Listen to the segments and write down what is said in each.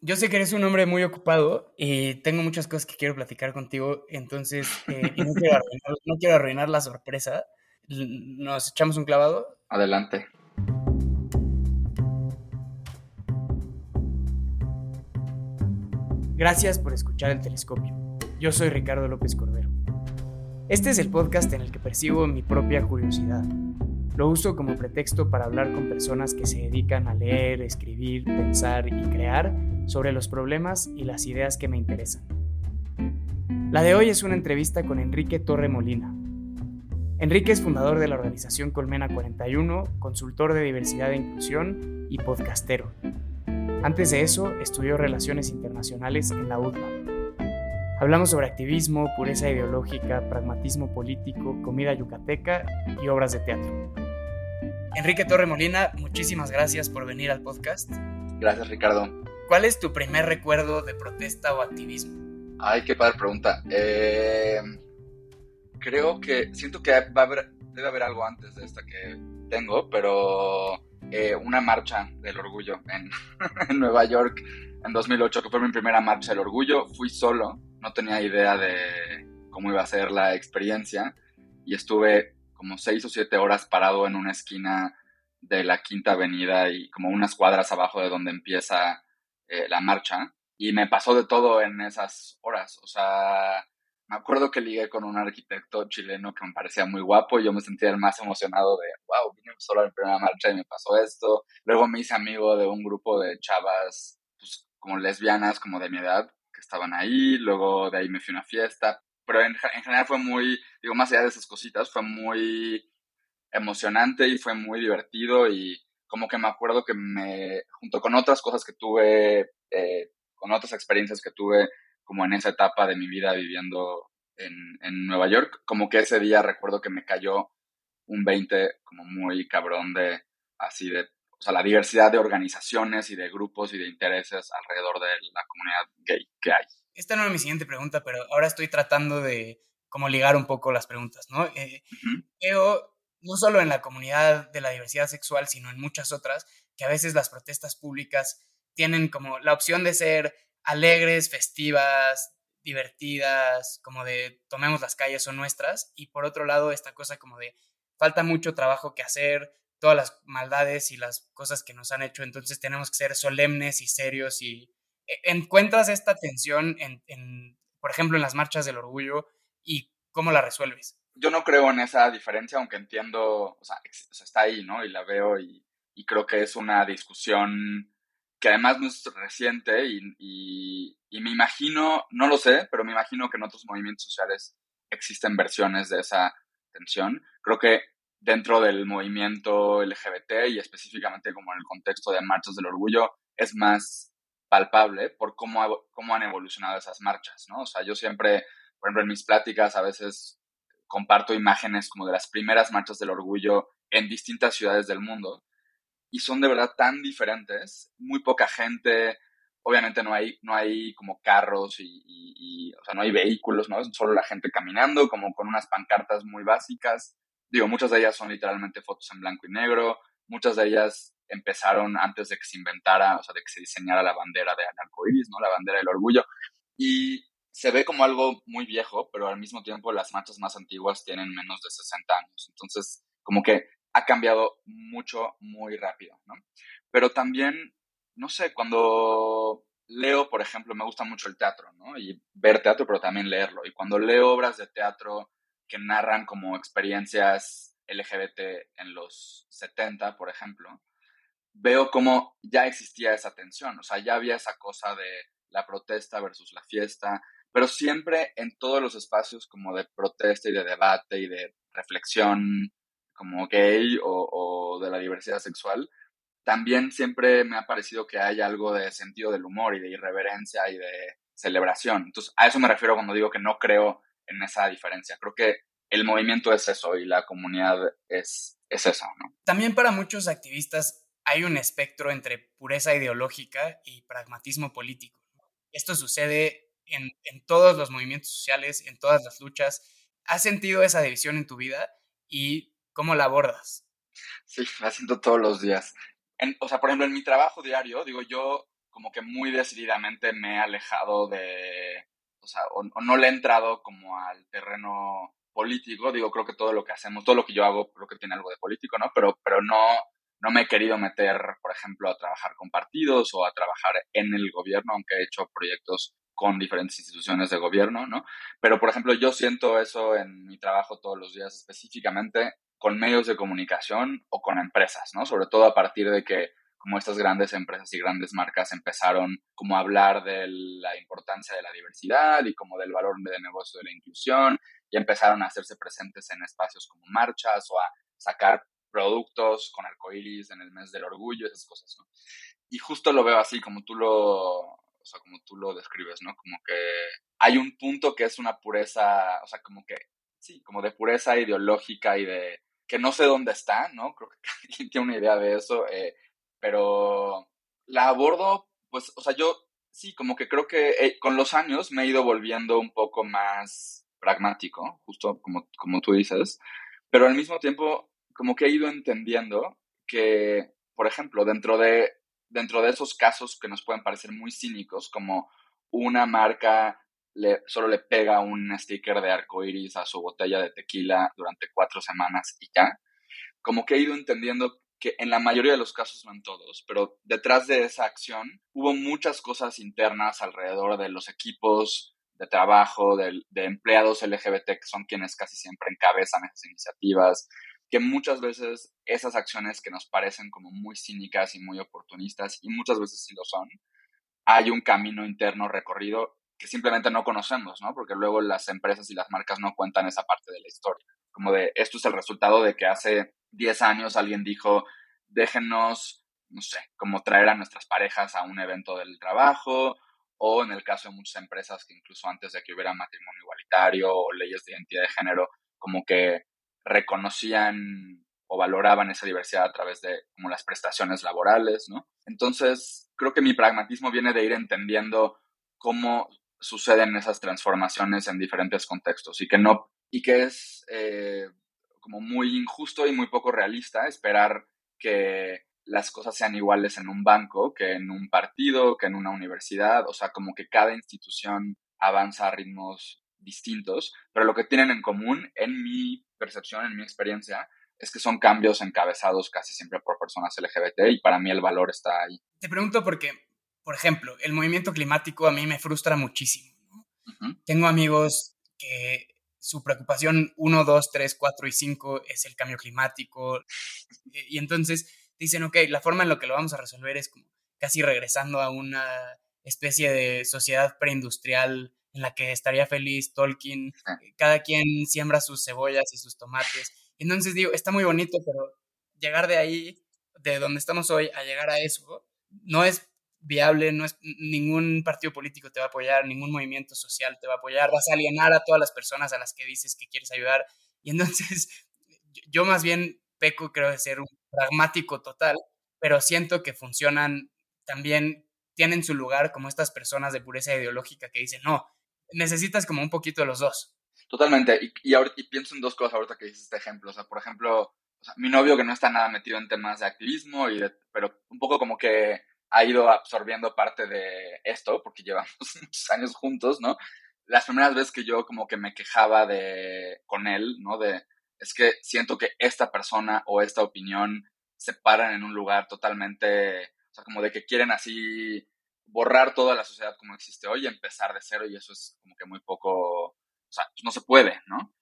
yo sé que eres un hombre muy ocupado y tengo muchas cosas que quiero platicar contigo, entonces eh, no, quiero arruinar, la sorpresa. ¿Nos echamos un clavado? Adelante. Gracias por escuchar el telescopio. Yo soy Ricardo López Cordero. Este es el podcast en el que percibo mi propia curiosidad. Lo uso como pretexto para hablar con personas que se dedican a leer, escribir, pensar y crear sobre los problemas y las ideas que me interesan. La de hoy es una entrevista con Enrique Torre Molina. Enrique es fundador de la organización Colmena 41, consultor de diversidad e inclusión y podcastero. Antes de eso, estudió Relaciones Internacionales en la UTMA. Hablamos sobre activismo, pureza ideológica, pragmatismo político, comida yucateca y obras de teatro. Enrique Torre Molina, muchísimas gracias por venir al podcast. Gracias, Ricardo. ¿Cuál es tu primer recuerdo de protesta o activismo? Ay, qué padre pregunta. Eh, creo que siento que debe haber algo antes de esta que tengo, pero eh, una marcha del orgullo en, en, Nueva York en 2008, que fue mi primera marcha del orgullo. Fui solo, no tenía idea de cómo iba a ser la experiencia y estuve como seis o siete horas parado en una esquina de la Quinta Avenida y como unas cuadras abajo de donde empieza eh, la marcha y me pasó de todo en esas horas. O sea, me acuerdo que ligué con un arquitecto chileno que me parecía muy guapo y yo me sentía el más emocionado de, wow, vine solo la primera marcha y me pasó esto. Luego me hice amigo de un grupo de chavas, pues como lesbianas, como de mi edad, que estaban ahí. Luego de ahí me fui a una fiesta. Pero en, en general fue muy, digo, más allá de esas cositas, fue muy emocionante y fue muy divertido y como que me acuerdo que me, junto con otras cosas que tuve, eh, con otras experiencias que tuve como en esa etapa de mi vida viviendo en, en, Nueva York, como que ese día recuerdo que me cayó un 20 como muy cabrón de así de, o sea, la diversidad de organizaciones y de grupos y de intereses alrededor de la comunidad gay que hay. Esta no era mi siguiente pregunta, pero ahora estoy tratando de como ligar un poco las preguntas, ¿no? Eh, no solo en la comunidad de la diversidad sexual, sino en muchas otras, que a veces las protestas públicas tienen como la opción de ser alegres, festivas, divertidas, como de tomemos las calles son nuestras, y por otro lado esta cosa como de falta mucho trabajo que hacer, todas las maldades y las cosas que nos han hecho, entonces tenemos que ser solemnes y serios y e, encuentras esta tensión en, en por ejemplo, en las marchas del orgullo y cómo la resuelves yo no creo en esa diferencia, aunque entiendo, o sea, está ahí, ¿no? Y la veo y, creo que es una discusión que además no es reciente y, me imagino, no lo sé, pero me imagino que en otros movimientos sociales existen versiones de esa tensión. Creo que dentro del movimiento LGBT y específicamente como en el contexto de marchas del orgullo es más palpable por cómo, cómo han evolucionado esas marchas, ¿no? O sea, yo siempre, por ejemplo, en mis pláticas a veces comparto imágenes como de las primeras marchas del orgullo en distintas ciudades del mundo y son de verdad tan diferentes, muy poca gente, obviamente no hay, no hay como carros y, o sea, no hay vehículos, ¿no? Es solo la gente caminando, como con unas pancartas muy básicas. Digo, muchas de ellas son literalmente fotos en blanco y negro, muchas de ellas empezaron antes de que se inventara, o sea, de que se diseñara la bandera de arcoíris, ¿no? La bandera del orgullo. Y se ve como algo muy viejo, pero al mismo tiempo las marchas más antiguas tienen menos de 60 años. Entonces, como que ha cambiado mucho, muy rápido, ¿no? Pero también, no sé, cuando leo, por ejemplo, me gusta mucho el teatro, ¿no? Y ver teatro, pero también leerlo. Y cuando leo obras de teatro que narran como experiencias LGBT en los 70, por ejemplo, veo cómo ya existía esa tensión, o sea, ya había esa cosa de la protesta versus la fiesta, pero siempre en todos los espacios como de protesta y de debate y de reflexión como gay o, de la diversidad sexual, también siempre me ha parecido que hay algo de sentido del humor y de irreverencia y de celebración. Entonces, a eso me refiero cuando digo que no creo en esa diferencia. Creo que el movimiento es eso y la comunidad es, es eso, ¿no? También para muchos activistas hay un espectro entre pureza ideológica y pragmatismo político. Esto sucede en, todos los movimientos sociales, en todas las luchas. ¿Has sentido esa división en tu vida y cómo la abordas? Sí, la siento todos los días. o sea, por ejemplo, en mi trabajo diario, digo, yo como que muy decididamente me he alejado de, o sea, no le he entrado como al terreno político, digo, creo que todo lo que hacemos, todo lo que yo hago, creo que tiene algo de político, ¿no? Pero, pero no, no me he querido meter, por ejemplo, a trabajar con partidos o a trabajar en el gobierno, aunque he hecho proyectos con diferentes instituciones de gobierno, ¿no? Pero, por ejemplo, yo siento eso en mi trabajo todos los días, específicamente con medios de comunicación o con empresas, ¿no? Sobre todo a partir de que como estas grandes empresas y grandes marcas empezaron como a hablar de la importancia de la diversidad y como del valor de negocio de la inclusión y empezaron a hacerse presentes en espacios como marchas o a sacar productos con arcoíris en el mes del orgullo, esas cosas, ¿no? Y justo lo veo así como tú lo, o sea, como tú lo describes, ¿no? Como que hay un punto que es una pureza, o sea, como que, sí, como de pureza ideológica y de que no sé dónde está, ¿no? Creo que alguien tiene una idea de eso, eh, pero la abordo, pues, o sea, yo sí, como que creo que eh, con los años me he ido volviendo un poco más pragmático, justo como, como tú dices, pero al mismo tiempo como que he ido entendiendo que, por ejemplo, dentro de, dentro de esos casos que nos pueden parecer muy cínicos, como una marca solo le pega un sticker de arco iris a su botella de tequila durante cuatro semanas y ya, como que he ido entendiendo que en la mayoría de los casos, no en todos, pero detrás de esa acción hubo muchas cosas internas alrededor de los equipos de trabajo, de, empleados LGBT, que son quienes casi siempre encabezan esas iniciativas, que muchas veces esas acciones que nos parecen como muy cínicas y muy oportunistas, y muchas veces sí lo son, hay un camino interno recorrido que simplemente no conocemos, ¿no? Porque luego las empresas y las marcas no cuentan esa parte de la historia. Como de, esto es el resultado de que hace 10 años alguien dijo, déjenos, no sé, como traer a nuestras parejas a un evento del trabajo, o en el caso de muchas empresas que incluso antes de que hubiera matrimonio igualitario o leyes de identidad de género, como que reconocían o valoraban esa diversidad a través de como las prestaciones laborales, ¿no? Entonces, creo que mi pragmatismo viene de ir entendiendo cómo suceden esas transformaciones en diferentes contextos y que no y que es eh, como muy injusto y muy poco realista esperar que las cosas sean iguales en un banco que en un partido, que en una universidad, o sea, como que cada institución avanza a ritmos distintos, pero lo que tienen en común, en mi percepción, en mi experiencia, es que son cambios encabezados casi siempre por personas LGBT y para mí el valor está ahí. Te pregunto porque, por ejemplo, el movimiento climático a mí me frustra muchísimo. Tengo amigos que su preocupación 1, 2, 3, 4 y 5 es el cambio climático. Y entonces dicen, ok, la forma en la que lo vamos a resolver es como casi regresando a una especie de sociedad preindustrial en la que estaría feliz Tolkien, cada quien siembra sus cebollas y sus tomates. Entonces digo, está muy bonito, pero llegar de ahí, de donde estamos hoy, a llegar a eso, no es viable, no es, ningún partido político te va a apoyar, ningún movimiento social te va a apoyar, vas a alienar a todas las personas a las que dices que quieres ayudar. Y entonces yo más bien peco, creo, de ser un pragmático total, pero siento que funcionan también, tienen su lugar como estas personas de pureza ideológica que dicen, no, necesitas como un poquito de los dos. Totalmente, y, y, pienso en dos cosas ahorita que dices este ejemplo, o sea, por ejemplo, mi novio que no está nada metido en temas de activismo, y pero un poco como que ha ido absorbiendo parte de esto, porque llevamos muchos años juntos, ¿no? Las primeras veces que yo como que me quejaba de, con él, ¿no? De, es que siento que esta persona o esta opinión se paran en un lugar totalmente, o sea, como de que quieren así borrar toda la sociedad como existe hoy y empezar de cero y eso es como que muy poco, o sea, pues no se puede, ¿no?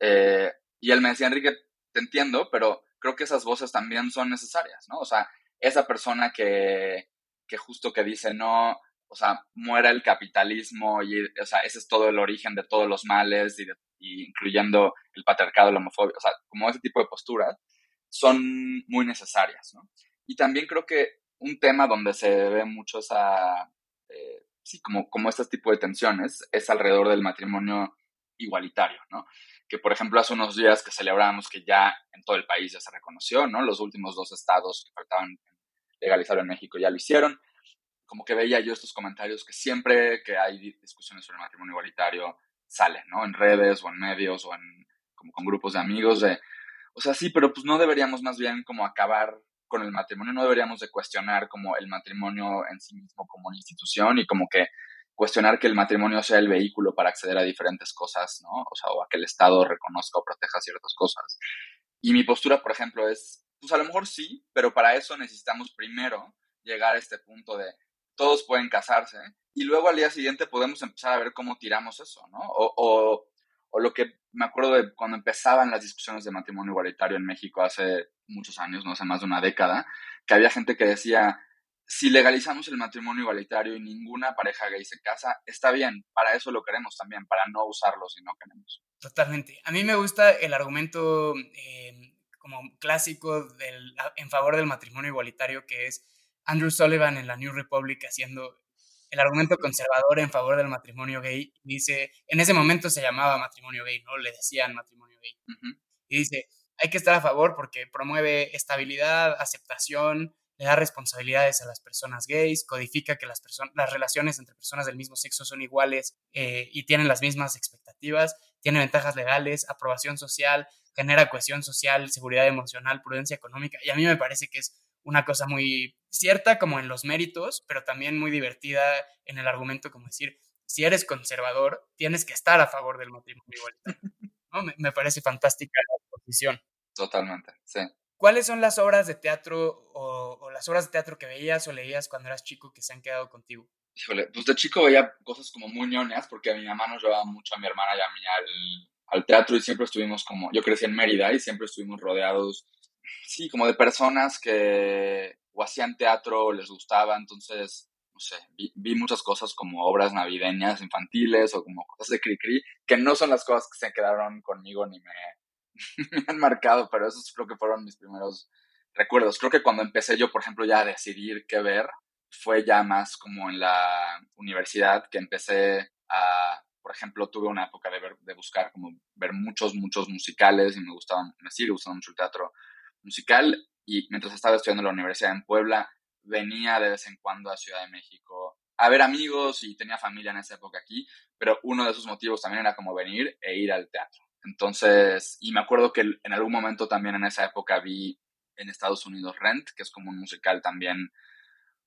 Eh, y él me decía, Enrique, te entiendo, pero creo que esas voces también son necesarias, ¿no? O sea, esa persona que, que justo que dice, no, o sea, muera el capitalismo y, o sea, ese es todo el origen de todos los males y, incluyendo el patriarcado, la homofobia, o sea, como ese tipo de posturas son muy necesarias, ¿no? Y también creo que un tema donde se ve mucho esa, eh, sí, como, como este tipo de tensiones es alrededor del matrimonio igualitario, ¿no? Que, por ejemplo, hace unos días que celebramos que ya en todo el país ya se reconoció, ¿no? Los últimos dos estados que faltaban legalizarlo en México ya lo hicieron. Como que veía yo estos comentarios que siempre que hay discusiones sobre matrimonio igualitario salen, ¿no? En redes o en medios o en como con grupos de amigos de, o sea, sí, pero pues no deberíamos más bien como acabar con el matrimonio, no deberíamos de cuestionar como el matrimonio en sí mismo como una institución y como que cuestionar que el matrimonio sea el vehículo para acceder a diferentes cosas, ¿no? O sea, o a que el Estado reconozca o proteja ciertas cosas. Y mi postura, por ejemplo, es, pues a lo mejor sí, pero para eso necesitamos primero llegar a este punto de todos pueden casarse y luego al día siguiente podemos empezar a ver cómo tiramos eso, ¿no? O, o lo que me acuerdo de cuando empezaban las discusiones de matrimonio igualitario en México hace muchos años, no hace más de una década, que había gente que decía, si legalizamos el matrimonio igualitario y ninguna pareja gay se casa, está bien, para eso lo queremos también, para no usarlo si no queremos. Totalmente. A mí me gusta el argumento eh, como clásico del, en favor del matrimonio igualitario, que es Andrew Sullivan en la New Republic haciendo el argumento conservador en favor del matrimonio gay. Dice, en ese momento se llamaba matrimonio gay, ¿no? Le decían matrimonio gay. Y dice, hay que estar a favor porque promueve estabilidad, aceptación, le da responsabilidades a las personas gays, codifica que las, las relaciones entre personas del mismo sexo son iguales eh, y tienen las mismas expectativas, tiene ventajas legales, aprobación social, genera cohesión social, seguridad emocional, prudencia económica. Y a mí me parece que es una cosa muy cierta como en los méritos, pero también muy divertida en el argumento como decir, si eres conservador, tienes que estar a favor del matrimonio igualitario. ¿no? me, me parece fantástica la posición. Totalmente, sí. ¿Cuáles son las obras de teatro o, las obras de teatro que veías o leías cuando eras chico que se han quedado contigo? Híjole, pues de chico veía cosas como muy ñoñas porque a mi mamá nos llevaba mucho a mi hermana y a mí al, al teatro y siempre estuvimos como, yo crecí en Mérida y siempre estuvimos rodeados, sí, como de personas que o hacían teatro o les gustaba, entonces, no sé, vi, vi muchas cosas como obras navideñas infantiles o como cosas de cri-cri, que no son las cosas que se quedaron conmigo ni me, han marcado, pero esos creo que fueron mis primeros recuerdos. Creo que cuando empecé yo, por ejemplo, ya a decidir qué ver, fue ya más como en la universidad que empecé a, por ejemplo, tuve una época de, ver, de buscar como ver muchos, muchos musicales y me gustaban, me sigue gustando mucho el teatro musical y mientras estaba estudiando en la universidad en Puebla, venía de vez en cuando a Ciudad de México a ver amigos y tenía familia en esa época aquí, pero uno de esos motivos también era como venir e ir al teatro. Entonces, y me acuerdo que en algún momento también en esa época vi en Estados Unidos Rent, que es como un musical también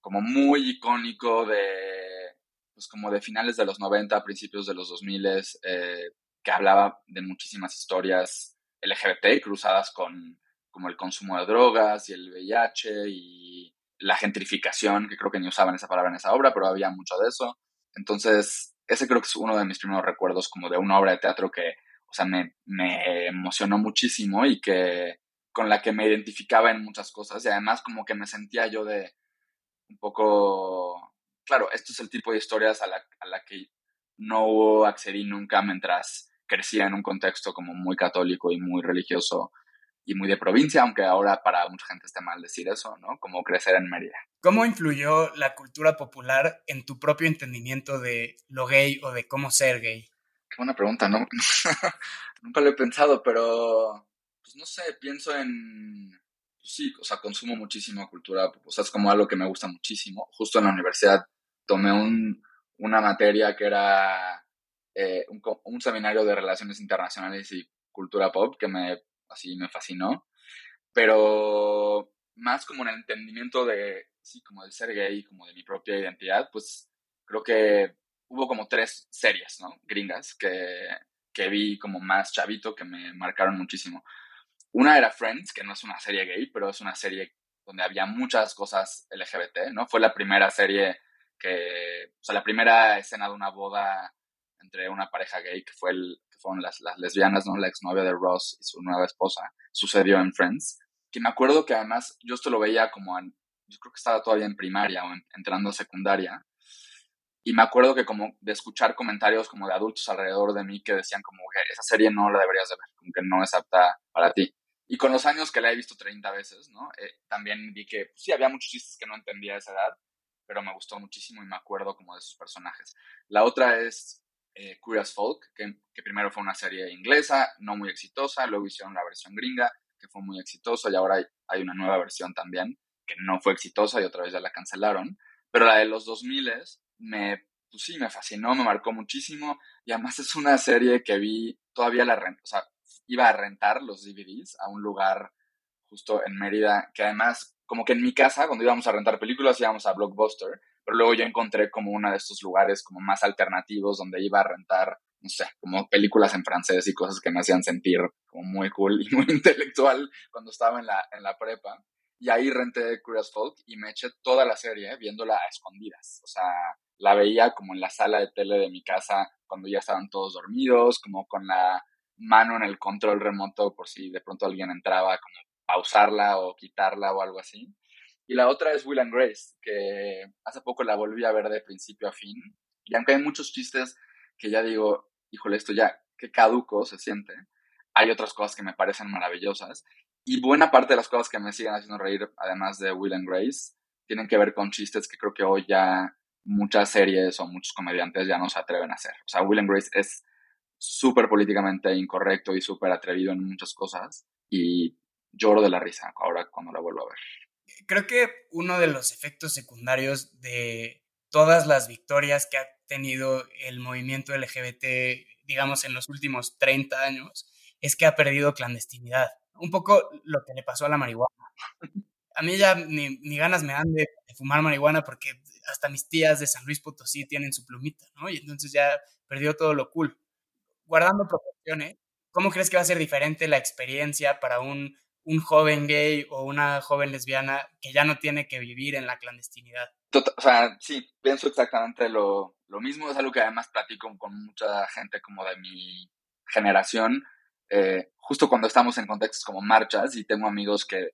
como muy icónico de, pues como de finales de los 90, principios de los 2000, eh, que hablaba de muchísimas historias LGBT cruzadas con como el consumo de drogas y el VIH y la gentrificación, que creo que ni usaban esa palabra en esa obra, pero había mucho de eso. Entonces, ese creo que es uno de mis primeros recuerdos como de una obra de teatro que o sea, me, me emocionó muchísimo y que con la que me identificaba en muchas cosas y además como que me sentía yo de un poco, claro, esto es el tipo de historias a la, a la que no accedí nunca mientras crecía en un contexto como muy católico y muy religioso y muy de provincia, aunque ahora para mucha gente esté mal decir eso, ¿no? Como crecer en Mérida. ¿Cómo influyó la cultura popular en tu propio entendimiento de lo gay o de cómo ser gay? Qué buena pregunta, ¿no? Nunca lo he pensado, pero pues no sé, pienso en, pues sí, o sea, consumo muchísimo cultura, o sea, es como algo que me gusta muchísimo. Justo en la universidad tomé un, una materia que era eh, un, un, seminario de relaciones internacionales y cultura pop que me, así me fascinó, pero más como en el entendimiento de, sí, como del ser gay, como de mi propia identidad, pues creo que hubo como tres series, ¿no? Gringas que, que vi como más chavito que me marcaron muchísimo. Una era Friends, que no es una serie gay, pero es una serie donde había muchas cosas LGBT, ¿no? Fue la primera serie que, o sea, la primera escena de una boda entre una pareja gay, que, fue el, que fueron las, las lesbianas, ¿no? La exnovia de Ross y su nueva esposa, sucedió en Friends. Que me acuerdo que además yo esto lo veía como en, yo creo que estaba todavía en primaria o entrando a secundaria, y me acuerdo que como de escuchar comentarios como de adultos alrededor de mí que decían como que esa serie no la deberías de ver, como que no es apta para ti. Y con los años que la he visto 30 veces, ¿no? Eh, también vi que pues, sí, había muchos chistes que no entendía a esa edad, pero me gustó muchísimo y me acuerdo como de sus personajes. La otra es eh, Curious Folk, que, primero fue una serie inglesa, no muy exitosa, luego hicieron la versión gringa, que fue muy exitosa, y ahora hay, hay una nueva versión también, que no fue exitosa y otra vez ya la cancelaron. Pero la de los 2000 me, pues sí, me fascinó, me marcó muchísimo. Y además es una serie que vi, todavía la renta, o sea, iba a rentar los DVDs a un lugar justo en Mérida, que además como que en mi casa, cuando íbamos a rentar películas, íbamos a Blockbuster, pero luego yo encontré como uno de estos lugares como más alternativos donde iba a rentar, no sé, como películas en francés y cosas que me hacían sentir como muy cool y muy intelectual cuando estaba en la, en la prepa. Y ahí renté Curious Folk y me eché toda la serie viéndola a escondidas. O sea, la veía como en la sala de tele de mi casa cuando ya estaban todos dormidos, como con la mano en el control remoto por si de pronto alguien entraba, como pausarla o quitarla o algo así. Y la otra es Will and Grace, que hace poco la volví a ver de principio a fin. Y aunque hay muchos chistes que ya digo, híjole, esto ya, qué caduco se siente, hay otras cosas que me parecen maravillosas. Y buena parte de las cosas que me siguen haciendo reír, además de Will and Grace, tienen que ver con chistes que creo que hoy ya muchas series o muchos comediantes ya no se atreven a hacer. O sea, Will and Grace es súper políticamente incorrecto y súper atrevido en muchas cosas y lloro de la risa ahora cuando la vuelvo a ver. Creo que uno de los efectos secundarios de todas las victorias que ha tenido el movimiento LGBT, digamos, en los últimos 30 años, es que ha perdido clandestinidad un poco lo que le pasó a la marihuana. A mí ya ni, ganas me dan de, fumar marihuana porque hasta mis tías de San Luis Potosí tienen su plumita, ¿no? Y entonces ya perdió todo lo cool. Guardando proporciones, ¿cómo crees que va a ser diferente la experiencia para un, un joven gay o una joven lesbiana que ya no tiene que vivir en la clandestinidad? Tota, o sea, sí, pienso exactamente lo, lo mismo. Es algo que además platico con mucha gente como de mi generación eh, justo cuando estamos en contextos como marchas y tengo amigos que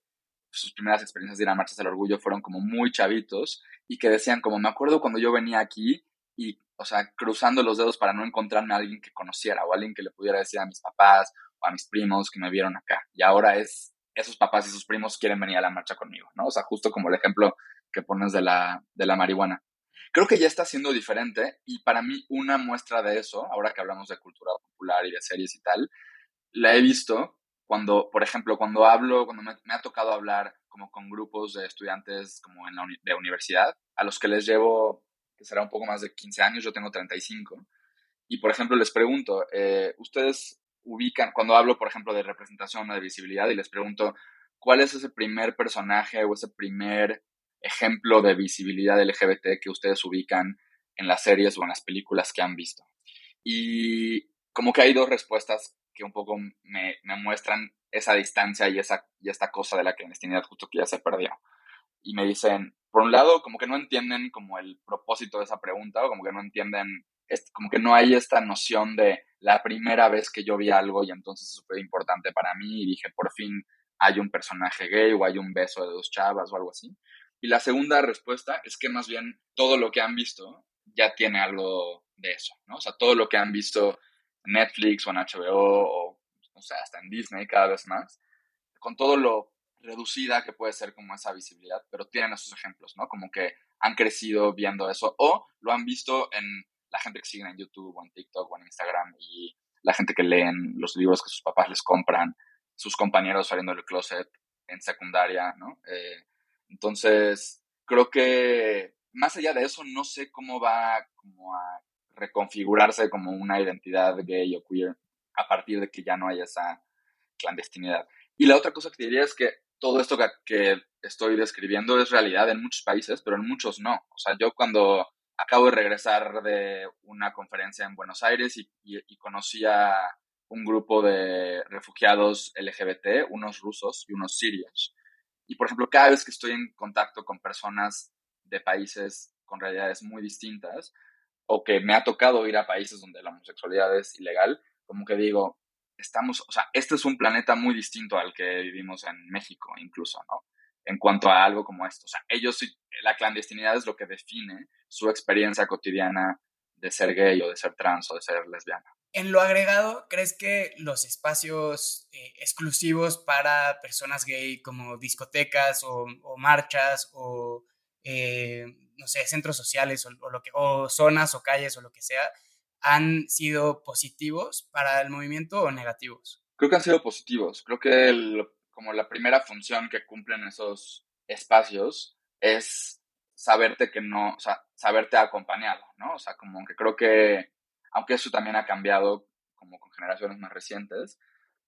sus primeras experiencias de ir a marchas del orgullo fueron como muy chavitos y que decían como me acuerdo cuando yo venía aquí y, o sea, cruzando los dedos para no encontrarme a alguien que conociera o alguien que le pudiera decir a mis papás o a mis primos que me vieron acá. Y ahora es, esos papás y sus primos quieren venir a la marcha conmigo, ¿no? O sea, justo como el ejemplo que pones de la, de la marihuana. Creo que ya está siendo diferente y para mí una muestra de eso, ahora que hablamos de cultura popular y de series y tal, la he visto cuando, por ejemplo, cuando hablo, cuando me, ha tocado hablar como con grupos de estudiantes como en la de universidad, a los que les llevo, que será un poco más de 15 años, yo tengo 35, y por ejemplo les pregunto, eh, ustedes ubican, cuando hablo, por ejemplo, de representación o de visibilidad, y les pregunto, ¿cuál es ese primer personaje o ese primer ejemplo de visibilidad LGBT que ustedes ubican en las series o en las películas que han visto? Y como que hay dos respuestas que un poco me, me, muestran esa distancia y, esa, y esta cosa de la clandestinidad justo que ya se perdió. Y me dicen, por un lado, como que no entienden como el propósito de esa pregunta, o como que no entienden, como que no hay esta noción de la primera vez que yo vi algo y entonces eso fue importante para mí y dije, por fin hay un personaje gay o hay un beso de dos chavas o algo así. Y la segunda respuesta es que más bien todo lo que han visto ya tiene algo de eso, ¿no? O sea, todo lo que han visto Netflix o en HBO o, no sé, hasta en Disney cada vez más, con todo lo reducida que puede ser como esa visibilidad, pero tienen esos ejemplos, ¿no? Como que han crecido viendo eso o lo han visto en la gente que siguen en YouTube o en TikTok o en Instagram y la gente que leen los libros que sus papás les compran, sus compañeros saliendo del closet en secundaria, ¿no? Eh, entonces, creo que más allá de eso, no sé cómo va como a reconfigurarse como una identidad gay o queer a partir de que ya no haya esa clandestinidad. Y la otra cosa que diría es que todo esto que, estoy describiendo es realidad en muchos países, pero en muchos no. O sea, yo cuando acabo de regresar de una conferencia en Buenos Aires y, y conocí a un grupo de refugiados LGBT, unos rusos y unos sirios. Y por ejemplo, cada vez que estoy en contacto con personas de países con realidades muy distintas, o que me ha tocado ir a países donde la homosexualidad es ilegal, como que digo, estamos, o sea, este es un planeta muy distinto al que vivimos en México incluso, ¿no? En cuanto a algo como esto. O sea, ellos, la clandestinidad es lo que define su experiencia cotidiana de ser gay o de ser trans o de ser lesbiana. En lo agregado, ¿crees que los espacios eh, exclusivos para personas gay como discotecas o, marchas o eh, no sé, centros sociales o, lo que, o zonas o calles o lo que sea, han sido positivos para el movimiento o negativos? Creo que han sido positivos. Creo que como la primera función que cumplen esos espacios es saberte que no, o sea, saberte acompañado, ¿no? O sea, como que creo que, aunque eso también ha cambiado como con generaciones más recientes,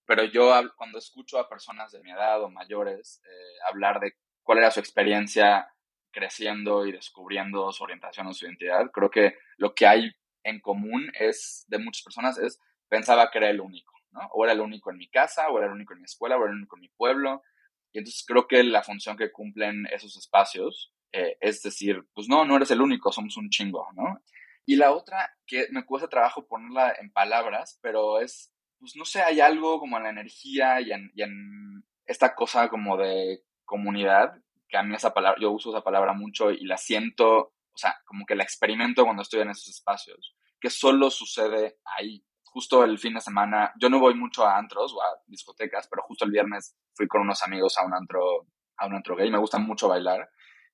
pero yo cuando escucho a personas de mi edad o mayores eh, hablar de cuál era su experiencia creciendo y descubriendo su orientación o su identidad. Creo que lo que hay en común es de muchas personas es pensaba que era el único, ¿no? O era el único en mi casa, o era el único en mi escuela, o era el único en mi pueblo. Y entonces creo que la función que cumplen esos espacios eh, es decir, pues no, no eres el único, somos un chingo, ¿no? Y la otra, que me cuesta trabajo ponerla en palabras, pero es, pues no sé, hay algo como en la energía y en, y en esta cosa como de comunidad, que a mí esa palabra, yo uso esa palabra mucho y la siento, o sea, como que la experimento cuando estoy en esos espacios, que solo sucede ahí. Justo el fin de semana, yo no voy mucho a antros o a discotecas, pero justo el viernes fui con unos amigos a un antro, a un antro gay, me gusta mucho bailar.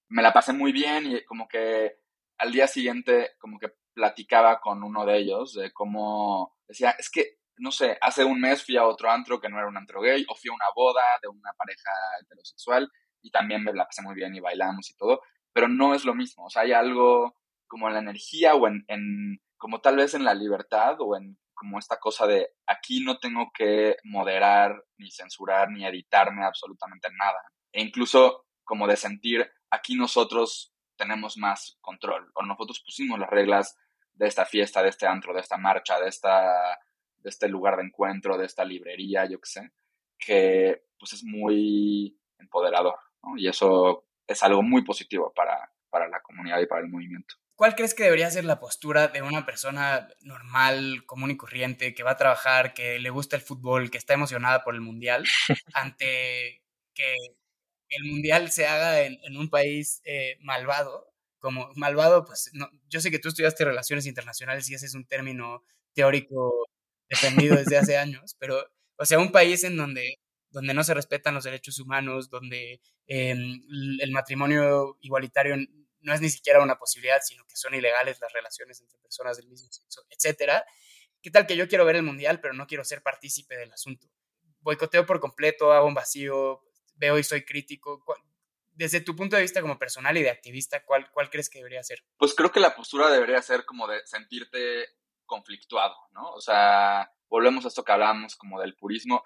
Me la pasé muy bien y como que al día siguiente como que platicaba con uno de ellos de cómo decía, es que, no sé, hace un mes fui a otro antro que no era un antro gay o fui a una boda de una pareja heterosexual y también me la pasé muy bien y bailamos y todo, pero no es lo mismo, o sea, hay algo como en la energía o en, en como tal vez en la libertad o en como esta cosa de aquí no tengo que moderar, ni censurar, ni editarme absolutamente nada. E incluso como de sentir aquí nosotros tenemos más control, o nosotros pusimos las reglas de esta fiesta, de este antro, de esta marcha, de, esta, de este lugar de encuentro, de esta librería, yo qué sé, que pues es muy empoderador, ¿no? Y eso es algo muy positivo para, para la comunidad y para el movimiento. ¿Cuál crees que debería ser la postura de una persona normal, común y corriente, que va a trabajar, que le gusta el fútbol, que está emocionada por el mundial, ante que el mundial se haga en, un país eh, malvado? Como malvado, pues no, yo sé que tú estudiaste relaciones internacionales y ese es un término teórico defendido desde hace años, pero, o sea, un país en donde, donde no se respetan los derechos humanos, donde em, el matrimonio igualitario no es ni siquiera una posibilidad, sino que son ilegales las relaciones entre personas del mismo sexo, etcétera. ¿Qué tal que yo quiero ver el mundial, pero no quiero ser partícipe del asunto? Boicoteo por completo, hago un vacío, veo y soy crítico. Desde tu punto de vista como personal y de activista, ¿cuál, ¿cuál crees que debería ser? Pues creo que la postura debería ser como de sentirte conflictuado, ¿no? O sea, volvemos a esto que hablábamos como del purismo.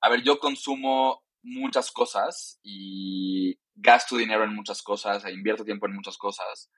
A ver, yo consumo muchas cosas y gasto dinero en muchas cosas e invierto tiempo en muchas cosas,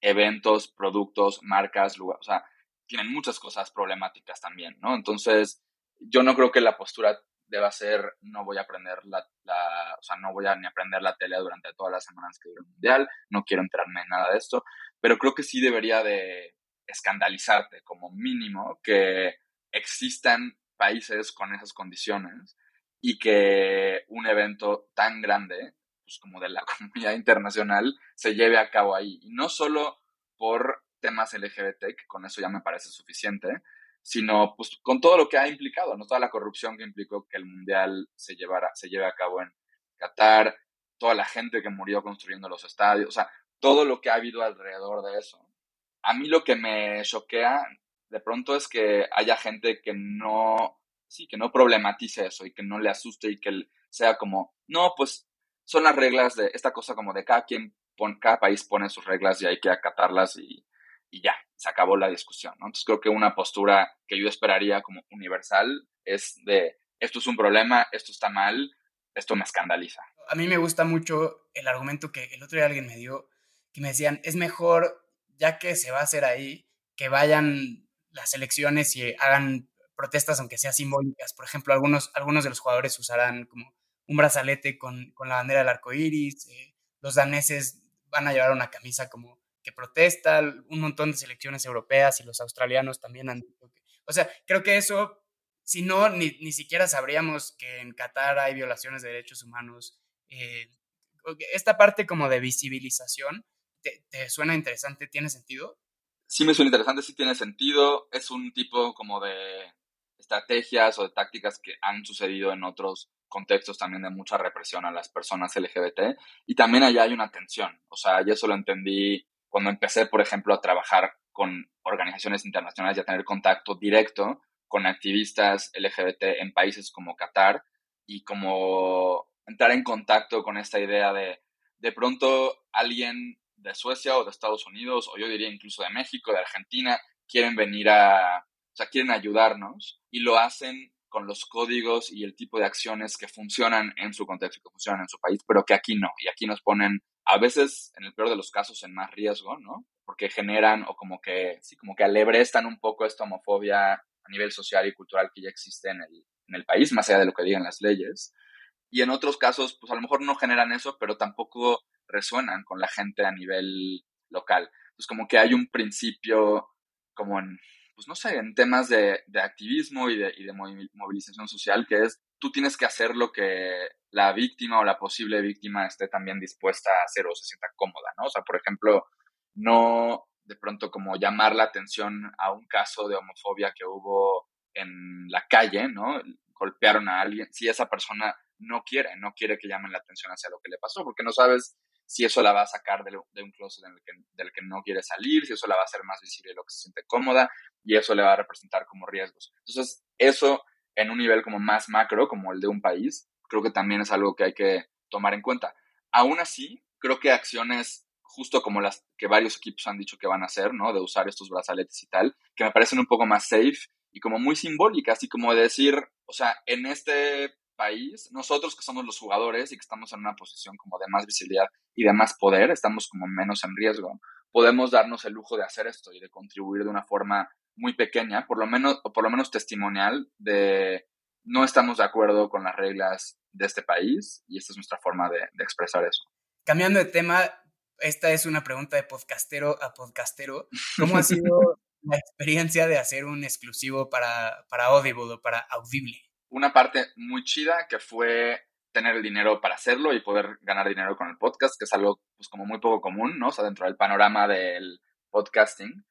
eventos, productos, marcas, lugar, o sea, tienen muchas cosas problemáticas también, ¿no? Entonces, yo no creo que la postura deba ser, no voy a aprender la, la, o sea, no voy a ni aprender la tele durante todas las semanas que dura el mundial, no quiero enterarme en nada de esto, pero creo que sí debería de escandalizarte como mínimo que existan países con esas condiciones y que un evento tan grande pues, como de la comunidad internacional se lleve a cabo ahí. Y no solo por temas LGBT, que con eso ya me parece suficiente, sino pues con todo lo que ha implicado, ¿no? Toda la corrupción que implicó que el Mundial se, llevara, se lleve a cabo en Qatar, toda la gente que murió construyendo los estadios, o sea, todo lo que ha habido alrededor de eso. A mí lo que me choquea de pronto es que haya gente que no, sí, que no problematice eso y que no le asuste y que sea como, no, pues son las reglas de esta cosa como de cada quien, cada país pone sus reglas y hay que acatarlas y, y ya, se acabó la discusión, ¿no? Entonces creo que una postura que yo esperaría como universal es de, esto es un problema, esto está mal, esto me escandaliza. A mí me gusta mucho el argumento que el otro día alguien me dio, que me decían, es mejor, ya que se va a hacer ahí, que vayan las elecciones y hagan protestas, aunque sean simbólicas. Por ejemplo, algunos, algunos de los jugadores usarán como un brazalete con, la bandera del arco iris, eh, los daneses van a llevar una camisa como que protesta, un montón de selecciones europeas y los australianos también han o sea, creo que eso, si no, ni, siquiera sabríamos que en Qatar hay violaciones de derechos humanos. Eh, esta parte como de visibilización, ¿te, ¿te, suena interesante? ¿Tiene sentido? Sí me suena interesante, sí tiene sentido. Es un tipo como de estrategias o de tácticas que han sucedido en otros contextos también de mucha represión a las personas LGBT y también allá hay una tensión, o sea, yo eso lo entendí cuando empecé, por ejemplo, a trabajar con organizaciones internacionales y a tener contacto directo con activistas LGBT en países como Qatar y como entrar en contacto con esta idea de de pronto alguien de Suecia o de Estados Unidos o yo diría incluso de México, de Argentina, quieren venir a, o sea, quieren ayudarnos y lo hacen con los códigos y el tipo de acciones que funcionan en su contexto, que funcionan en su país, pero que aquí no. Y aquí nos ponen, a veces, en el peor de los casos, en más riesgo, ¿no? Porque generan o como que, sí, como que alebrestan un poco esta homofobia a nivel social y cultural que ya existe en el, en el país, más allá de lo que digan las leyes. Y en otros casos, pues a lo mejor no generan eso, pero tampoco resuenan con la gente a nivel local. Entonces, como que hay un principio como en pues no sé, en temas de, activismo y de, y de, movilización social, que es tú tienes que hacer lo que la víctima o la posible víctima esté también dispuesta a hacer o se sienta cómoda, ¿no? O sea, por ejemplo, no de pronto como llamar la atención a un caso de homofobia que hubo en la calle, ¿no? Golpearon a alguien, si esa persona no quiere, no quiere que llamen la atención hacia lo que le pasó, porque no sabes si eso la va a sacar de, un closet del que no quiere salir, si eso la va a hacer más visible lo que se siente cómoda y eso le va a representar como riesgos. Entonces, eso en un nivel como más macro, como el de un país, creo que también es algo que hay que tomar en cuenta. Aún así, creo que acciones justo como las que varios equipos han dicho que van a hacer, ¿no? De usar estos brazaletes y tal, que me parecen un poco más safe y como muy simbólicas, así como decir, o sea, en este país, nosotros que somos los jugadores y que estamos en una posición como de más visibilidad y de más poder, estamos como menos en riesgo, podemos darnos el lujo de hacer esto y de contribuir de una forma muy pequeña, por lo menos, o por lo menos testimonial, de no estamos de acuerdo con las reglas de este país y esta es nuestra forma de, expresar eso. Cambiando de tema, esta es una pregunta de podcastero a podcastero. ¿Cómo ha sido la experiencia de hacer un exclusivo para, para Audible o para Audible? una parte muy chida que fue tener el dinero para hacerlo y poder ganar dinero con el podcast, que es algo pues como muy poco común, ¿no? O sea, dentro del panorama del podcasting.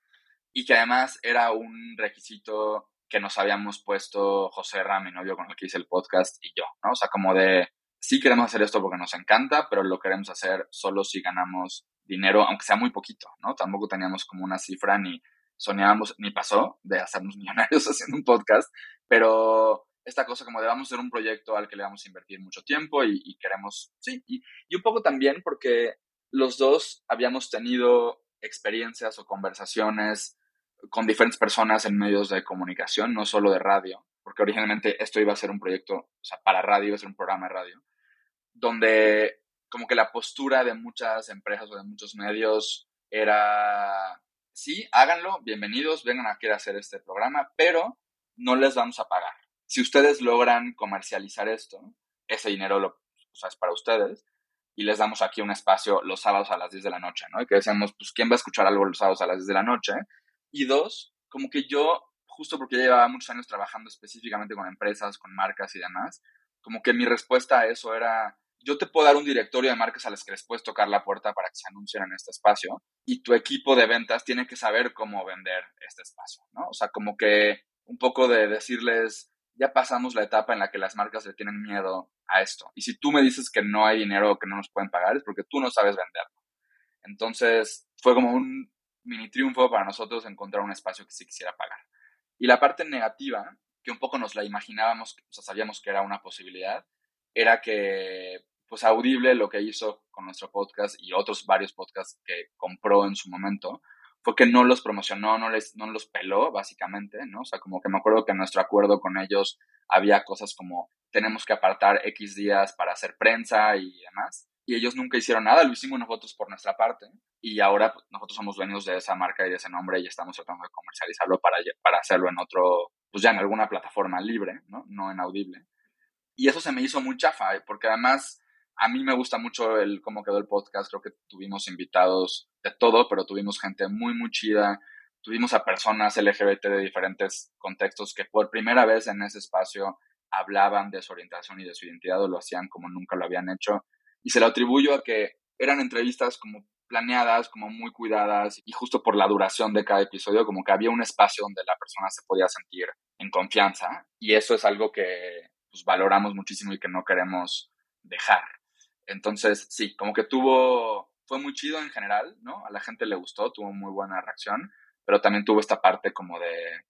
Y que además era un requisito que nos habíamos puesto José Ram, mi novio con el que hice el podcast, y yo, ¿no? O sea, como de, sí queremos hacer esto porque nos encanta, pero lo queremos hacer solo si ganamos dinero, aunque sea muy poquito, ¿no? Tampoco teníamos como una cifra ni soñábamos, ni pasó de hacernos millonarios haciendo un podcast, pero esta cosa como de vamos a hacer un proyecto al que le vamos a invertir mucho tiempo y, queremos, sí, y, un poco también porque los dos habíamos tenido experiencias o conversaciones con diferentes personas en medios de comunicación, no solo de radio, porque originalmente esto iba a ser un proyecto, o sea, para radio, iba a ser un programa de radio, donde como que la postura de muchas empresas o de muchos medios era, sí, háganlo, bienvenidos, vengan a hacer este programa, pero no les vamos a pagar si ustedes logran comercializar esto, ese dinero lo, es para ustedes y les damos aquí un espacio los sábados a las 10 de la noche, ¿no? Y que decíamos, pues, ¿quién va a escuchar algo los sábados a las 10 de la noche? Y dos, como que yo, justo porque llevaba muchos años trabajando específicamente con empresas, con marcas y demás, como que mi respuesta a eso era, yo te puedo dar un directorio de marcas a las que les puedes tocar la puerta para que se anuncien en este espacio y tu equipo de ventas tiene que saber cómo vender este espacio, ¿no? O sea, como que un poco de decirles, ya pasamos la etapa en la que las marcas le tienen miedo a esto. Y si tú me dices que no hay dinero o que no nos pueden pagar, es porque tú no sabes venderlo. Entonces, fue como un mini triunfo para nosotros encontrar un espacio que sí quisiera pagar. Y la parte negativa, que un poco nos la imaginábamos, o sea, sabíamos que era una posibilidad, era que, pues, Audible lo que hizo con nuestro podcast y otros varios podcasts que compró en su momento, fue que no los promocionó, no, les, no los peló, básicamente, ¿no? O sea, como que me acuerdo que en nuestro acuerdo con ellos había cosas como tenemos que apartar X días para hacer prensa y demás. Y ellos nunca hicieron nada, lo hicimos nosotros por nuestra parte. Y ahora pues, nosotros somos dueños de esa marca y de ese nombre y estamos tratando de comercializarlo para, para hacerlo en otro, pues ya en alguna plataforma libre, ¿no? No en audible. Y eso se me hizo muy chafa, porque además a mí me gusta mucho el cómo quedó el podcast. Creo que tuvimos invitados de todo, pero tuvimos gente muy, muy chida. Tuvimos a personas LGBT de diferentes contextos que por primera vez en ese espacio hablaban de su orientación y de su identidad o lo hacían como nunca lo habían hecho. Y se lo atribuyo a que eran entrevistas como planeadas, como muy cuidadas y justo por la duración de cada episodio, como que había un espacio donde la persona se podía sentir en confianza y eso es algo que pues, valoramos muchísimo y que no queremos dejar. Entonces, sí, como que tuvo, fue muy chido en general, ¿no? A la gente le gustó, tuvo muy buena reacción, pero también tuvo esta parte como de,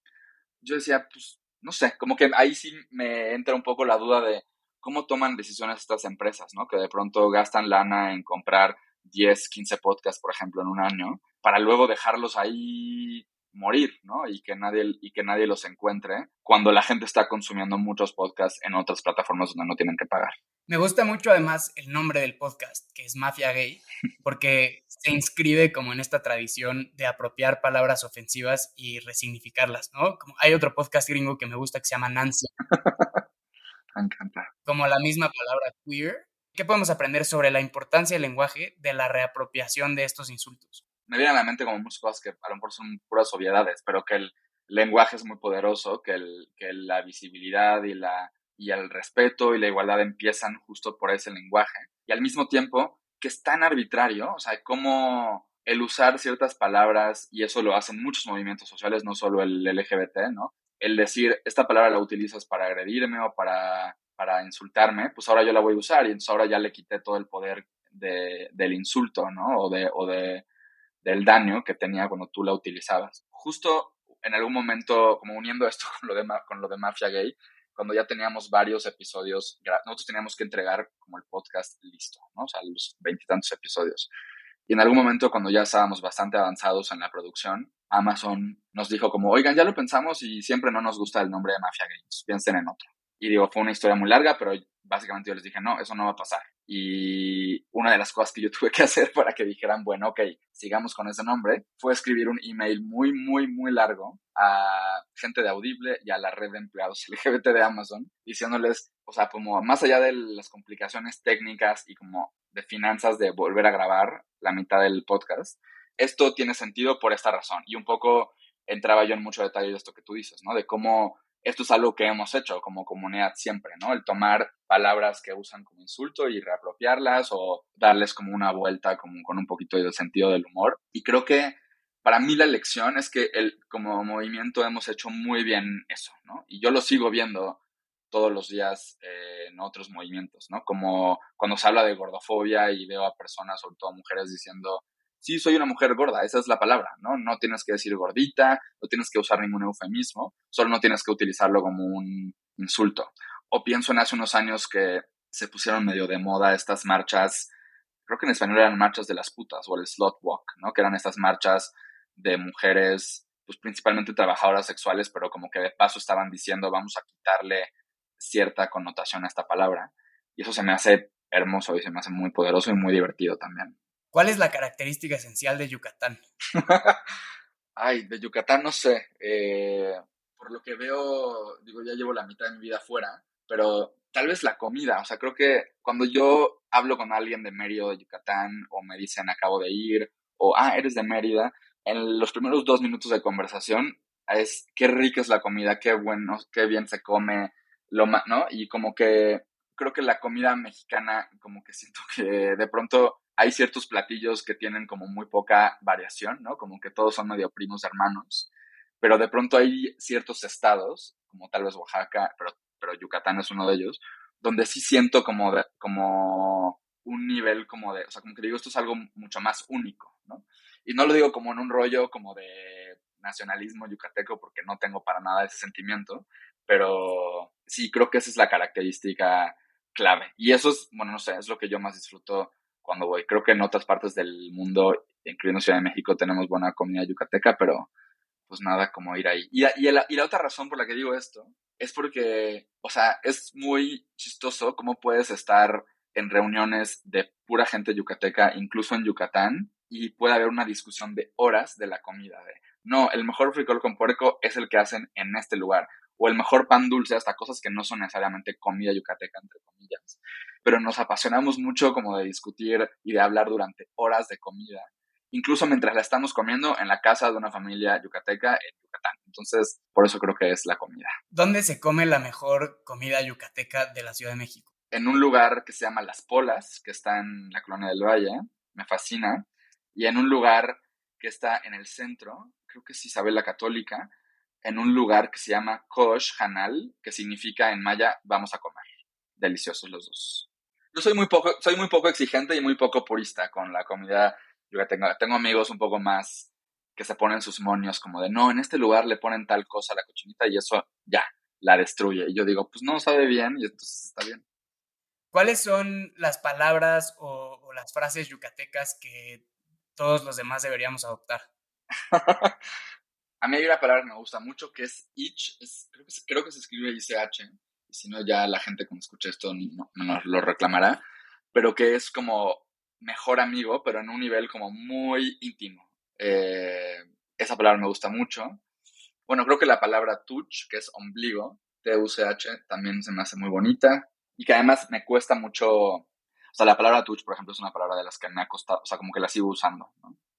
yo decía, pues, no sé, como que ahí sí me entra un poco la duda de cómo toman decisiones estas empresas, ¿no? Que de pronto gastan lana en comprar 10, 15 podcasts, por ejemplo, en un año, para luego dejarlos ahí morir, ¿no? Y que nadie, y que nadie los encuentre cuando la gente está consumiendo muchos podcasts en otras plataformas donde no tienen que pagar. Me gusta mucho además el nombre del podcast, que es Mafia Gay, porque se inscribe como en esta tradición de apropiar palabras ofensivas y resignificarlas, ¿no? Como hay otro podcast gringo que me gusta que se llama Nancy. me encanta. Como la misma palabra queer. ¿Qué podemos aprender sobre la importancia del lenguaje de la reapropiación de estos insultos? me vienen a la mente como muchas cosas que a lo mejor son puras obviedades, pero que el lenguaje es muy poderoso, que, el, que la visibilidad y, la, y el respeto y la igualdad empiezan justo por ese lenguaje. Y al mismo tiempo que es tan arbitrario, o sea, como el usar ciertas palabras, y eso lo hacen muchos movimientos sociales, no solo el LGBT, ¿no? El decir, esta palabra la utilizas para agredirme o para, para insultarme, pues ahora yo la voy a usar y entonces ahora ya le quité todo el poder de, del insulto, ¿no? O de, o de del daño que tenía cuando tú la utilizabas. Justo en algún momento, como uniendo esto con lo de, con lo de Mafia Gay, cuando ya teníamos varios episodios, nosotros teníamos que entregar como el podcast listo, ¿no? O sea, los veintitantos episodios. Y en algún momento, cuando ya estábamos bastante avanzados en la producción, Amazon nos dijo como, oigan, ya lo pensamos y siempre no nos gusta el nombre de Mafia Gay, piensen en otro. Y digo, fue una historia muy larga, pero básicamente yo les dije, no, eso no va a pasar. Y una de las cosas que yo tuve que hacer para que dijeran, bueno, ok, sigamos con ese nombre, fue escribir un email muy, muy, muy largo a gente de Audible y a la red de empleados LGBT de Amazon, diciéndoles, o sea, como más allá de las complicaciones técnicas y como de finanzas de volver a grabar la mitad del podcast, esto tiene sentido por esta razón. Y un poco entraba yo en mucho detalle de esto que tú dices, ¿no? De cómo esto es algo que hemos hecho como comunidad siempre, ¿no? El tomar palabras que usan como insulto y reapropiarlas o darles como una vuelta como con un poquito de sentido del humor. Y creo que para mí la lección es que el, como movimiento hemos hecho muy bien eso, ¿no? Y yo lo sigo viendo todos los días eh, en otros movimientos, ¿no? Como cuando se habla de gordofobia y veo a personas, sobre todo mujeres, diciendo, sí, soy una mujer gorda, esa es la palabra, ¿no? No tienes que decir gordita, no tienes que usar ningún eufemismo, solo no tienes que utilizarlo como un insulto. O pienso en hace unos años que se pusieron medio de moda estas marchas, creo que en español eran marchas de las putas o el slot walk, ¿no? Que eran estas marchas de mujeres, pues principalmente trabajadoras sexuales, pero como que de paso estaban diciendo vamos a quitarle cierta connotación a esta palabra. Y eso se me hace hermoso y se me hace muy poderoso y muy divertido también. ¿Cuál es la característica esencial de Yucatán? Ay, de Yucatán no sé. Eh, por lo que veo, digo, ya llevo la mitad de mi vida afuera, pero tal vez la comida. O sea, creo que cuando yo hablo con alguien de Mérida de Yucatán o me dicen acabo de ir o ah, eres de Mérida, en los primeros dos minutos de conversación es qué rica es la comida, qué bueno, qué bien se come, lo ¿no? Y como que creo que la comida mexicana, como que siento que de pronto hay ciertos platillos que tienen como muy poca variación, ¿no? Como que todos son medio primos hermanos, pero de pronto hay ciertos estados, como tal vez Oaxaca, pero, pero Yucatán es uno de ellos, donde sí siento como, como un nivel como de, o sea, como que digo, esto es algo mucho más único, ¿no? Y no lo digo como en un rollo como de nacionalismo yucateco, porque no tengo para nada ese sentimiento, pero sí creo que esa es la característica clave. Y eso es, bueno, no sé, es lo que yo más disfruto cuando voy. Creo que en otras partes del mundo, incluyendo Ciudad de México, tenemos buena comida yucateca, pero pues nada como ir ahí. Y, y, la, y la otra razón por la que digo esto es porque, o sea, es muy chistoso cómo puedes estar en reuniones de pura gente yucateca, incluso en Yucatán, y puede haber una discusión de horas de la comida, de, no, el mejor frijol con puerco es el que hacen en este lugar, o el mejor pan dulce, hasta cosas que no son necesariamente comida yucateca, entre comillas pero nos apasionamos mucho como de discutir y de hablar durante horas de comida, incluso mientras la estamos comiendo en la casa de una familia yucateca en Yucatán. Entonces, por eso creo que es la comida. ¿Dónde se come la mejor comida yucateca de la Ciudad de México? En un lugar que se llama Las Polas, que está en la colonia del Valle, me fascina, y en un lugar que está en el centro, creo que es Isabel la Católica, en un lugar que se llama Kosh Hanal, que significa en maya vamos a comer. Deliciosos los dos yo soy muy poco, soy muy poco exigente y muy poco purista con la comida tengo Tengo amigos un poco más que se ponen sus monios como de, no, en este lugar le ponen tal cosa a la cochinita y eso ya, la destruye. Y yo digo, pues no sabe bien y entonces está bien. ¿Cuáles son las palabras o, o las frases yucatecas que todos los demás deberíamos adoptar? a mí hay una palabra que me gusta mucho que es ich, creo, que, creo, que, se escribe ICH, si no ya la gente cuando escuche esto no, nos lo reclamará, pero que es como mejor amigo, pero en un nivel como muy íntimo. Eh, esa palabra me gusta mucho. Bueno, creo que la palabra touch, que es ombligo, T-U-C-H, también se me hace muy bonita y que además me cuesta mucho, o sea, la palabra touch, por ejemplo, es una palabra de las que me ha costado, o sea, como que la sigo usando.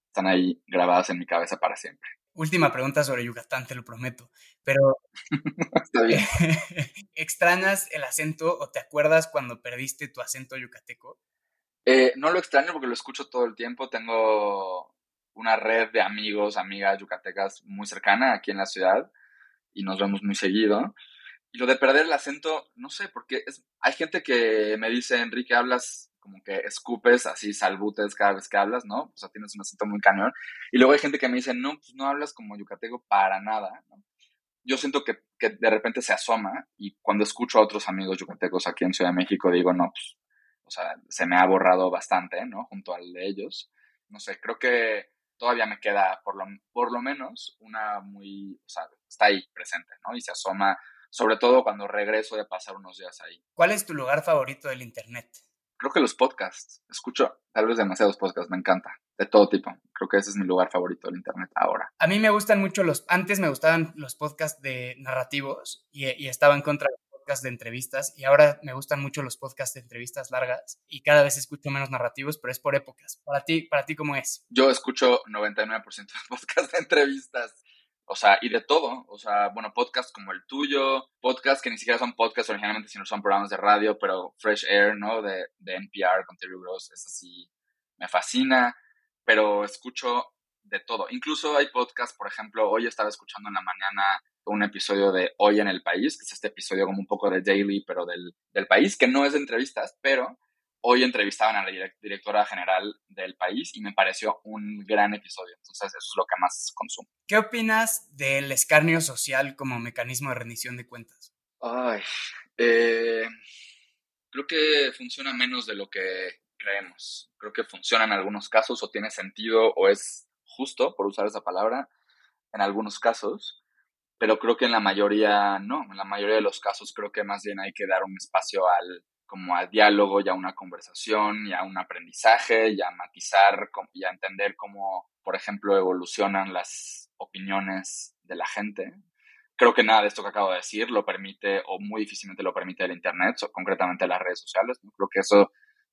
Están ahí grabadas en mi cabeza para siempre. Última pregunta sobre Yucatán, te lo prometo, pero... Está bien. ¿Extrañas el acento o te acuerdas cuando perdiste tu acento yucateco? Eh, no lo extraño porque lo escucho todo el tiempo. Tengo una red de amigos, amigas yucatecas muy cercana aquí en la ciudad y nos vemos muy seguido. Y lo de perder el acento, no sé, porque es, hay gente que me dice, Enrique, hablas como que escupes así, salbutes cada vez que hablas, ¿no? O sea, tienes un acento muy cañón. Y luego hay gente que me dice, no, pues no hablas como yucateco para nada, ¿no? Yo siento que, que de repente se asoma y cuando escucho a otros amigos yucatecos aquí en Ciudad de México digo, no, pues, o sea, se me ha borrado bastante, ¿no? Junto al de ellos. No sé, creo que todavía me queda por lo, por lo menos una muy, o sea, está ahí presente, ¿no? Y se asoma sobre todo cuando regreso de pasar unos días ahí. ¿Cuál es tu lugar favorito del Internet? Creo que los podcasts. Escucho tal vez demasiados podcasts, me encanta, de todo tipo. Creo que ese es mi lugar favorito del Internet ahora. A mí me gustan mucho los, antes me gustaban los podcasts de narrativos y, y estaba en contra de los podcasts de entrevistas y ahora me gustan mucho los podcasts de entrevistas largas y cada vez escucho menos narrativos, pero es por épocas. Para ti, para ti ¿cómo es? Yo escucho 99% de podcasts de entrevistas o sea, y de todo, o sea, bueno, podcasts como el tuyo, podcasts que ni siquiera son podcasts originalmente, sino son programas de radio, pero Fresh Air, ¿no? De, de NPR con Terry Gross, es así, me fascina, pero escucho de todo. Incluso hay podcasts, por ejemplo, hoy estaba escuchando en la mañana un episodio de Hoy en el País, que es este episodio como un poco de daily, pero del, del país, que no es de entrevistas, pero hoy entrevistaban a la directora general del país y me pareció un gran episodio. Entonces, eso es lo que más consumo. ¿Qué opinas del escarnio social como mecanismo de rendición de cuentas? Ay, eh, creo que funciona menos de lo que creemos. Creo que funciona en algunos casos o tiene sentido o es justo, por usar esa palabra, en algunos casos, pero creo que en la mayoría no. En la mayoría de los casos creo que más bien hay que dar un espacio al como al diálogo y a una conversación y a un aprendizaje y a matizar y a entender cómo, por ejemplo, evolucionan las opiniones de la gente. Creo que nada de esto que acabo de decir lo permite o muy difícilmente lo permite el Internet, concretamente las redes sociales. Creo que eso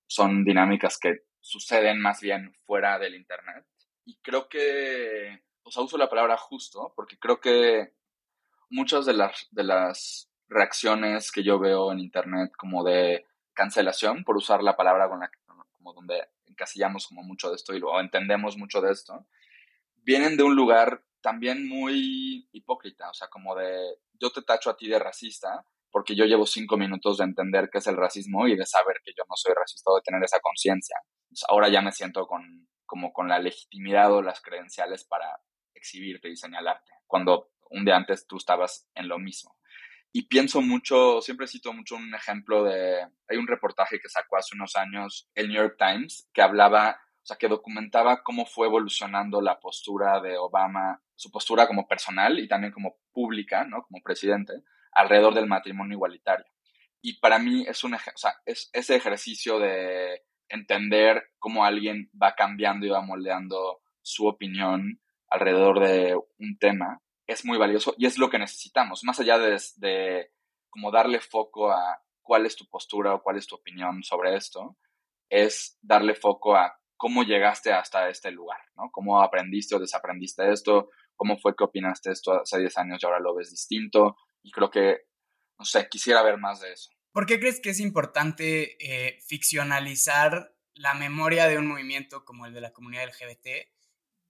son dinámicas que suceden más bien fuera del Internet. Y creo que, o sea, uso la palabra justo porque creo que muchas de las, de las reacciones que yo veo en Internet como de cancelación, por usar la palabra con la como donde encasillamos como mucho de esto y lo entendemos mucho de esto, vienen de un lugar también muy hipócrita, o sea, como de yo te tacho a ti de racista porque yo llevo cinco minutos de entender qué es el racismo y de saber que yo no soy racista o de tener esa conciencia. ahora ya me siento con, como con la legitimidad o las credenciales para exhibirte y señalarte, cuando un día antes tú estabas en lo mismo. Y pienso mucho, siempre cito mucho un ejemplo de, hay un reportaje que sacó hace unos años el New York Times que hablaba, o sea, que documentaba cómo fue evolucionando la postura de Obama, su postura como personal y también como pública, ¿no? Como presidente, alrededor del matrimonio igualitario. Y para mí es un, o sea, es ese ejercicio de entender cómo alguien va cambiando y va moldeando su opinión alrededor de un tema es muy valioso y es lo que necesitamos, más allá de, de como darle foco a cuál es tu postura o cuál es tu opinión sobre esto, es darle foco a cómo llegaste hasta este lugar, ¿no? Cómo aprendiste o desaprendiste esto, cómo fue que opinaste esto hace 10 años y ahora lo ves distinto. Y creo que, no sé, quisiera ver más de eso. ¿Por qué crees que es importante eh, ficcionalizar la memoria de un movimiento como el de la comunidad LGBT?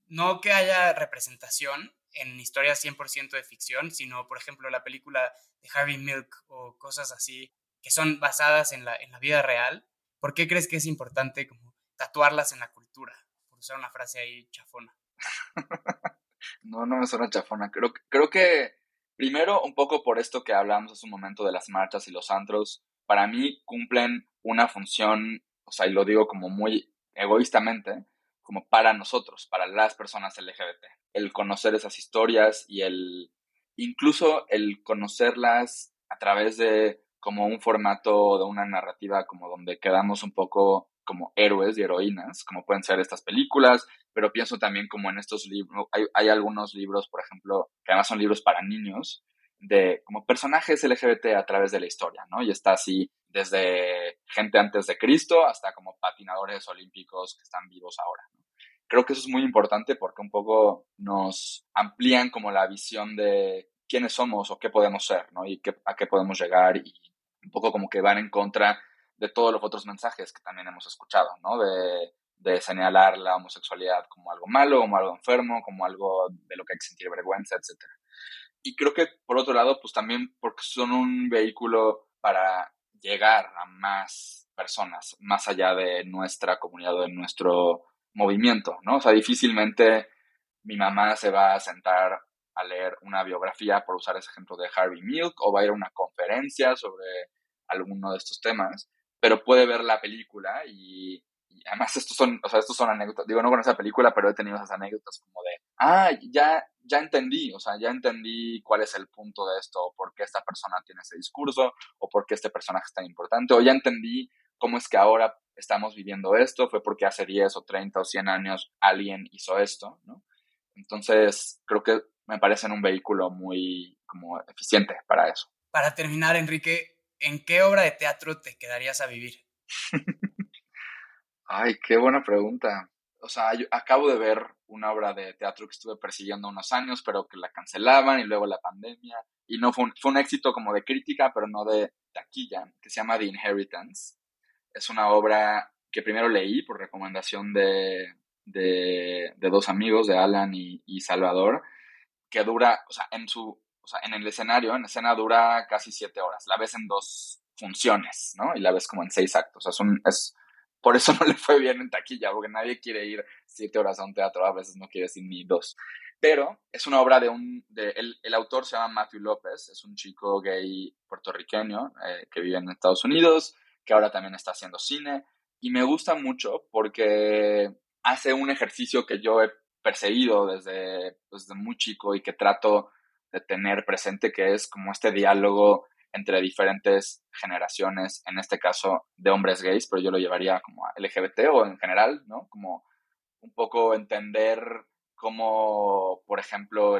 No que haya representación, en historias 100% de ficción, sino, por ejemplo, la película de Harvey Milk o cosas así que son basadas en la, en la vida real. ¿Por qué crees que es importante como tatuarlas en la cultura? Por usar una frase ahí chafona. no, no me suena chafona. Creo, creo que, primero, un poco por esto que hablamos hace un momento de las marchas y los antros, para mí cumplen una función, o sea, y lo digo como muy egoístamente, como para nosotros, para las personas LGBT. El conocer esas historias y el incluso el conocerlas a través de como un formato de una narrativa como donde quedamos un poco como héroes y heroínas, como pueden ser estas películas, pero pienso también como en estos libros, hay, hay algunos libros, por ejemplo, que además son libros para niños, de como personajes LGBT a través de la historia, ¿no? Y está así desde gente antes de Cristo hasta como patinadores olímpicos que están vivos ahora. ¿no? Creo que eso es muy importante porque un poco nos amplían como la visión de quiénes somos o qué podemos ser, ¿no? Y qué, a qué podemos llegar y un poco como que van en contra de todos los otros mensajes que también hemos escuchado, ¿no? De, señalar la homosexualidad como algo malo, como algo enfermo, como algo de lo que hay que sentir vergüenza, etc. Y creo que, por otro lado, pues también porque son un vehículo para llegar a más personas, más allá de nuestra comunidad o de nuestro movimiento, ¿no? O sea, difícilmente mi mamá se va a sentar a leer una biografía, por usar ese ejemplo de Harvey Milk, o va a ir a una conferencia sobre alguno de estos temas, pero puede ver la película y, además estos son, o sea, estos son anécdotas, digo, no con esa película, pero he tenido esas anécdotas como de, ah, ya, ya entendí, o sea, ya entendí cuál es el punto de esto, o por qué esta persona tiene ese discurso, o por qué este personaje es tan importante, o ya entendí cómo es que ahora estamos viviendo esto, fue porque hace 10 o 30 o 100 años alguien hizo esto, ¿no? Entonces, creo que me parecen un vehículo muy como eficiente para eso. Para terminar, Enrique, ¿en qué obra de teatro te quedarías a vivir? Ay, qué buena pregunta. O sea, acabo de ver una obra de teatro que estuve persiguiendo unos años, pero que la cancelaban y luego la pandemia. Y no fue un, fue un éxito como de crítica, pero no de taquilla, que se llama The Inheritance. Es una obra que primero leí por recomendación de, de, dos amigos, de Alan y, Salvador, que dura, o sea, en su, sea, en el escenario, en escena dura casi siete horas. La ves en dos funciones, ¿no? Y la ves como en seis actos. O sea, es, un, es por eso no le fue bien en taquilla, porque nadie quiere ir siete horas a un teatro, a veces no quiere ir ni dos. Pero es una obra de un... De, el, el, autor se llama Matthew López, es un chico gay puertorriqueño eh, que vive en Estados Unidos, que ahora también está haciendo cine, y me gusta mucho porque hace un ejercicio que yo he perseguido desde, desde muy chico y que trato de tener presente, que es como este diálogo entre diferentes generaciones, en este caso de hombres gays, pero yo lo llevaría como a LGBT o en general, ¿no? Como un poco entender cómo, por ejemplo,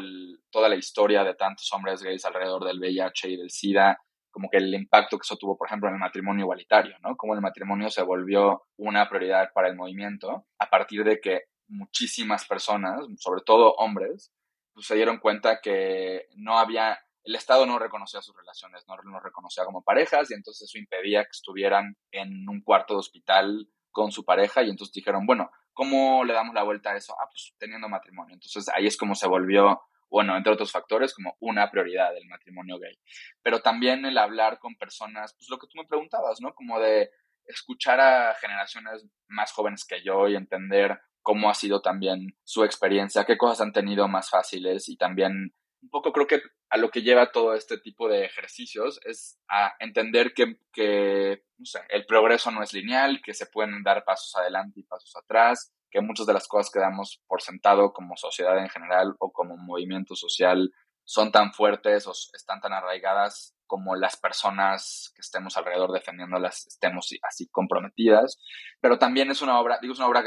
toda la historia de tantos hombres gays alrededor del VIH y del SIDA, como que el impacto que eso tuvo, por ejemplo, en el matrimonio igualitario, ¿no? Cómo el matrimonio se volvió una prioridad para el movimiento a partir de que muchísimas personas, sobre todo hombres, pues, se dieron cuenta que no había el Estado no reconocía sus relaciones, no nos reconocía como parejas y entonces eso impedía que estuvieran en un cuarto de hospital con su pareja y entonces dijeron, bueno, ¿cómo le damos la vuelta a eso? Ah, pues teniendo matrimonio. Entonces ahí es como se volvió, bueno, entre otros factores, como una prioridad del matrimonio gay. Pero también el hablar con personas, pues lo que tú me preguntabas, ¿no? Como de escuchar a generaciones más jóvenes que yo y entender cómo ha sido también su experiencia, qué cosas han tenido más fáciles y también un poco creo que a lo que lleva todo este tipo de ejercicios es a entender que, que no sé, el progreso no es lineal, que se pueden dar pasos adelante y pasos atrás, que muchas de las cosas que damos por sentado como sociedad en general o como movimiento social son tan fuertes o están tan arraigadas como las personas que estemos alrededor defendiéndolas estemos así comprometidas. Pero también es una obra, digo, es una obra,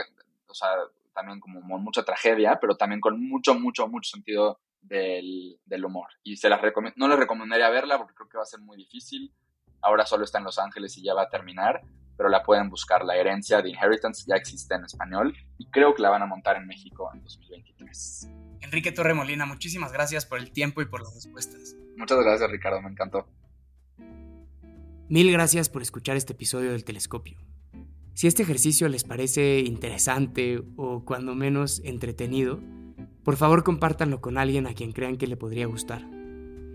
o sea, también como mucha tragedia, pero también con mucho, mucho, mucho sentido del, del humor. Y se las no les recomendaría verla porque creo que va a ser muy difícil. Ahora solo está en Los Ángeles y ya va a terminar, pero la pueden buscar. La herencia de Inheritance ya existe en español y creo que la van a montar en México en 2023. Enrique Torremolina, muchísimas gracias por el tiempo y por las respuestas. Muchas gracias, Ricardo, me encantó. Mil gracias por escuchar este episodio del Telescopio. Si este ejercicio les parece interesante o cuando menos entretenido, por favor compártanlo con alguien a quien crean que le podría gustar.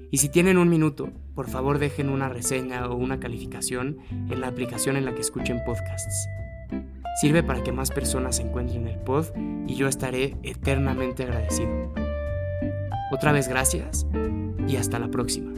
Y si tienen un minuto, por favor dejen una reseña o una calificación en la aplicación en la que escuchen podcasts. Sirve para que más personas encuentren el pod y yo estaré eternamente agradecido. Otra vez gracias y hasta la próxima.